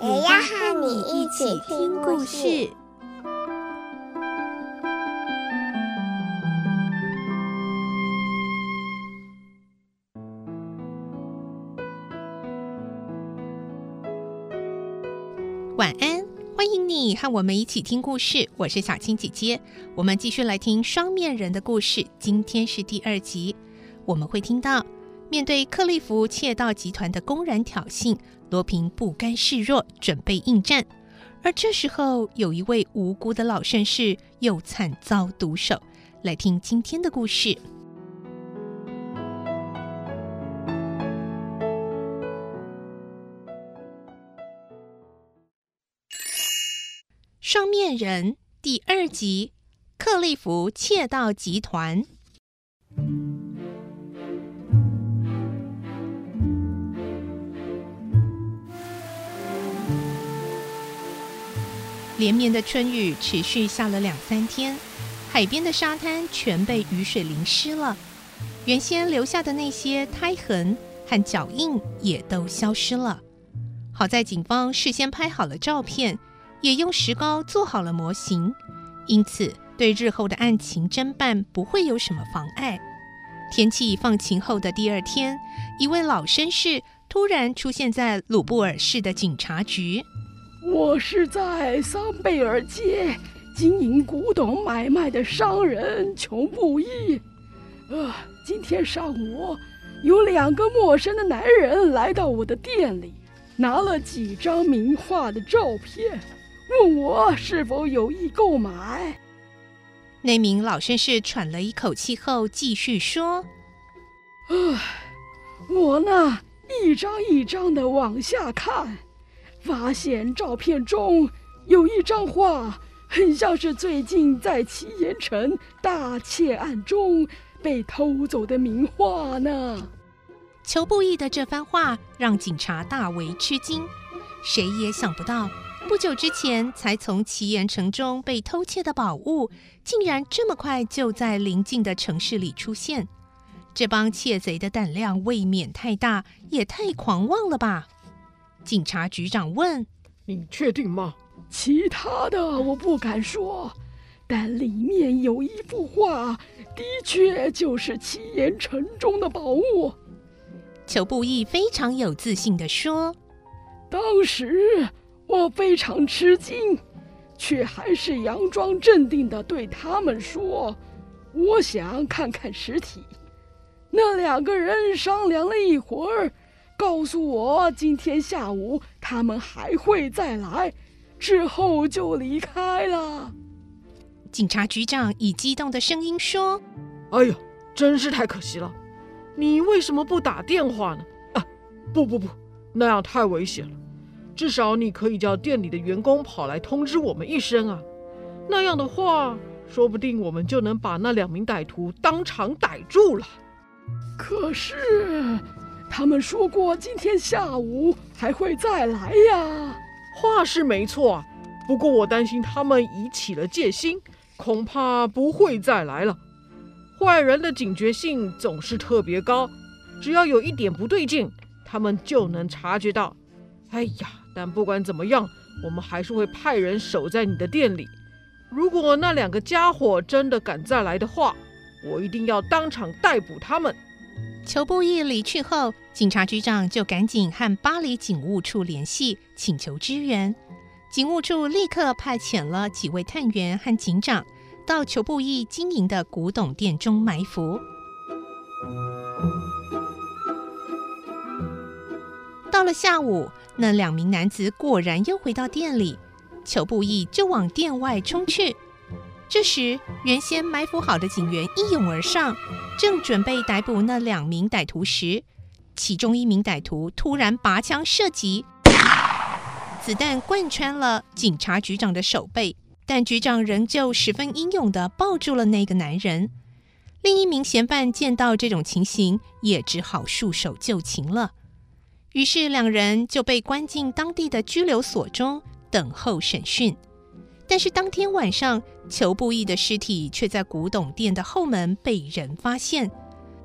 也要和你一起听故事。晚安，欢迎你和我们一起听故事。我是小青姐姐，我们继续来听双面人的故事。今天是第二集，我们会听到面对克利夫窃盗集团的公然挑衅，罗平不甘示弱，准备应战。而这时候，有一位无辜的老绅士又惨遭毒手。来听今天的故事。双面人第二集：克利夫窃盗集团。连绵的春雨持续下了两三天，海边的沙滩全被雨水淋湿了，原先留下的那些胎痕和脚印也都消失了。好在警方事先拍好了照片。也用石膏做好了模型，因此对日后的案情侦办不会有什么妨碍。天气放晴后的第二天，一位老绅士突然出现在鲁布尔市的警察局。我是在桑贝尔街经营古董买卖的商人琼布伊。呃，今天上午有两个陌生的男人来到我的店里，拿了几张名画的照片。问我是否有意购买？那名老绅士喘了一口气后继续说：“唉，我呢，一张一张的往下看，发现照片中有一张画，很像是最近在奇岩城大窃案中被偷走的名画呢。”裘布义的这番话让警察大为吃惊，谁也想不到。不久之前才从奇岩城中被偷窃的宝物，竟然这么快就在邻近的城市里出现。这帮窃贼的胆量未免太大，也太狂妄了吧？警察局长问：“你确定吗？”其他的我不敢说，但里面有一幅画，的确就是七岩城中的宝物。裘布义非常有自信地说：“当时。”我非常吃惊，却还是佯装镇定地对他们说：“我想看看实体。”那两个人商量了一会儿，告诉我今天下午他们还会再来，之后就离开了。警察局长以激动的声音说：“哎呀，真是太可惜了！你为什么不打电话呢？啊，不不不，那样太危险了。”至少你可以叫店里的员工跑来通知我们一声啊，那样的话，说不定我们就能把那两名歹徒当场逮住了。可是，他们说过今天下午还会再来呀。话是没错，不过我担心他们已起了戒心，恐怕不会再来了。坏人的警觉性总是特别高，只要有一点不对劲，他们就能察觉到。哎呀！但不管怎么样，我们还是会派人守在你的店里。如果那两个家伙真的敢再来的话，我一定要当场逮捕他们。裘布义离去后，警察局长就赶紧和巴黎警务处联系，请求支援。警务处立刻派遣了几位探员和警长到裘布义经营的古董店中埋伏。到了下午，那两名男子果然又回到店里，裘布义就往店外冲去。这时，原先埋伏好的警员一拥而上，正准备逮捕那两名歹徒时，其中一名歹徒突然拔枪射击，子弹贯穿了警察局长的手背，但局长仍旧十分英勇地抱住了那个男人。另一名嫌犯见到这种情形，也只好束手就擒了。于是两人就被关进当地的拘留所中，等候审讯。但是当天晚上，裘布义的尸体却在古董店的后门被人发现。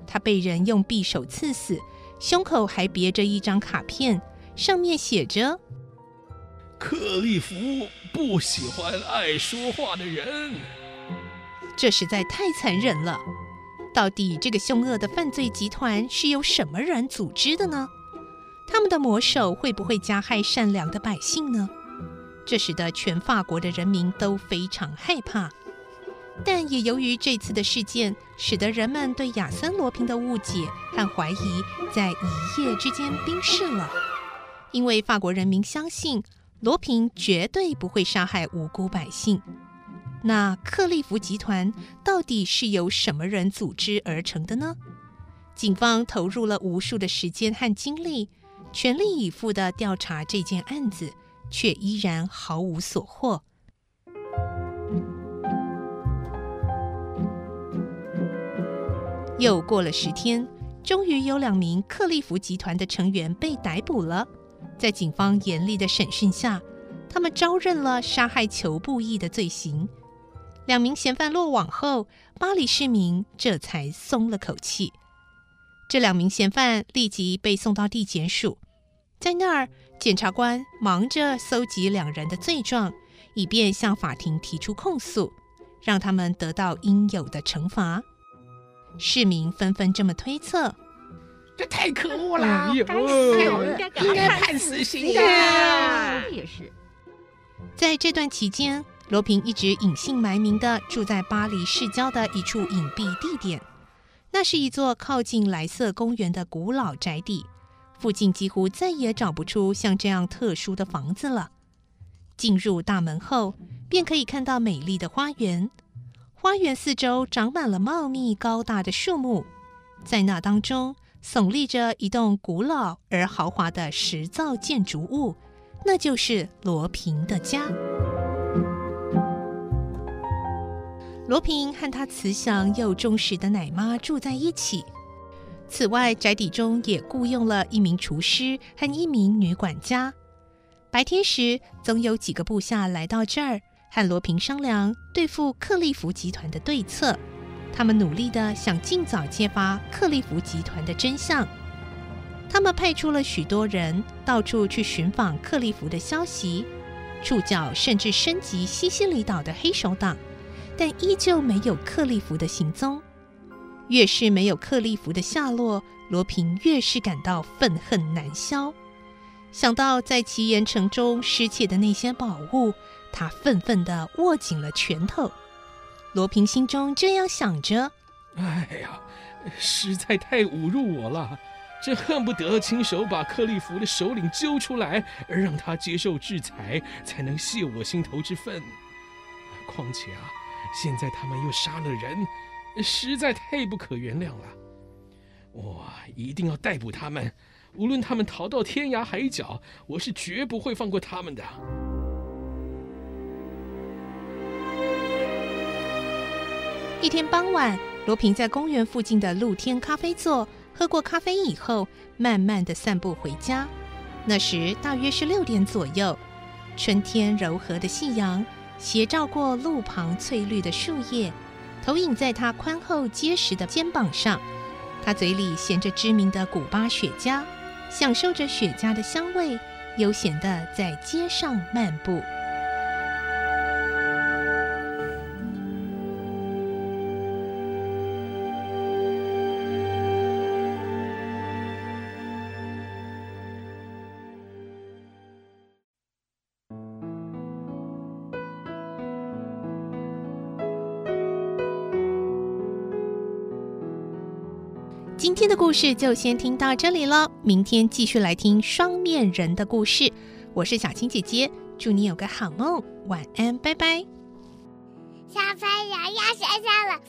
他被人用匕首刺死，胸口还别着一张卡片，上面写着：“克利夫不喜欢爱说话的人。”这实在太残忍了。到底这个凶恶的犯罪集团是由什么人组织的呢？他们的魔手会不会加害善良的百姓呢？这使得全法国的人民都非常害怕。但也由于这次的事件，使得人们对亚森·罗平的误解和怀疑在一夜之间冰释了。因为法国人民相信罗平绝对不会杀害无辜百姓。那克利夫集团到底是由什么人组织而成的呢？警方投入了无数的时间和精力，全力以赴地调查这件案子，却依然毫无所获。又过了十天，终于有两名克利夫集团的成员被逮捕了。在警方严厉的审讯下，他们招认了杀害裘布义的罪行。两名嫌犯落网后，巴黎市民这才松了口气。这两名嫌犯立即被送到地检署，在那儿，检察官忙着搜集两人的罪状，以便向法庭提出控诉，让他们得到应有的惩罚。市民纷纷这么推测：这太可恶了！哎、呦应该判死刑的。也是，在这段期间。罗平一直隐姓埋名的住在巴黎市郊的一处隐蔽地点，那是一座靠近莱瑟公园的古老宅邸，附近几乎再也找不出像这样特殊的房子了。进入大门后，便可以看到美丽的花园，花园四周长满了茂密高大的树木，在那当中耸立着一栋古老而豪华的石造建筑物，那就是罗平的家。罗平和他慈祥又忠实的奶妈住在一起。此外，宅邸中也雇佣了一名厨师和一名女管家。白天时，总有几个部下来到这儿，和罗平商量对付克利夫集团的对策。他们努力地想尽早揭发克利夫集团的真相。他们派出了许多人到处去寻访克利夫的消息，触角甚至升级西西里岛的黑手党。但依旧没有克利夫的行踪。越是没有克利夫的下落，罗平越是感到愤恨难消。想到在奇岩城中失窃的那些宝物，他愤愤地握紧了拳头。罗平心中这样想着：“哎呀，实在太侮辱我了！这恨不得亲手把克利夫的首领揪出来，而让他接受制裁，才能泄我心头之愤。况且啊……”现在他们又杀了人，实在太不可原谅了。我一定要逮捕他们，无论他们逃到天涯海角，我是绝不会放过他们的。一天傍晚，罗平在公园附近的露天咖啡座喝过咖啡以后，慢慢的散步回家。那时大约是六点左右，春天柔和的夕阳。斜照过路旁翠绿的树叶，投影在他宽厚结实的肩膀上。他嘴里衔着知名的古巴雪茄，享受着雪茄的香味，悠闲地在街上漫步。今天的故事就先听到这里了，明天继续来听双面人的故事。我是小青姐姐，祝你有个好梦，晚安，拜拜。小朋友要睡觉了，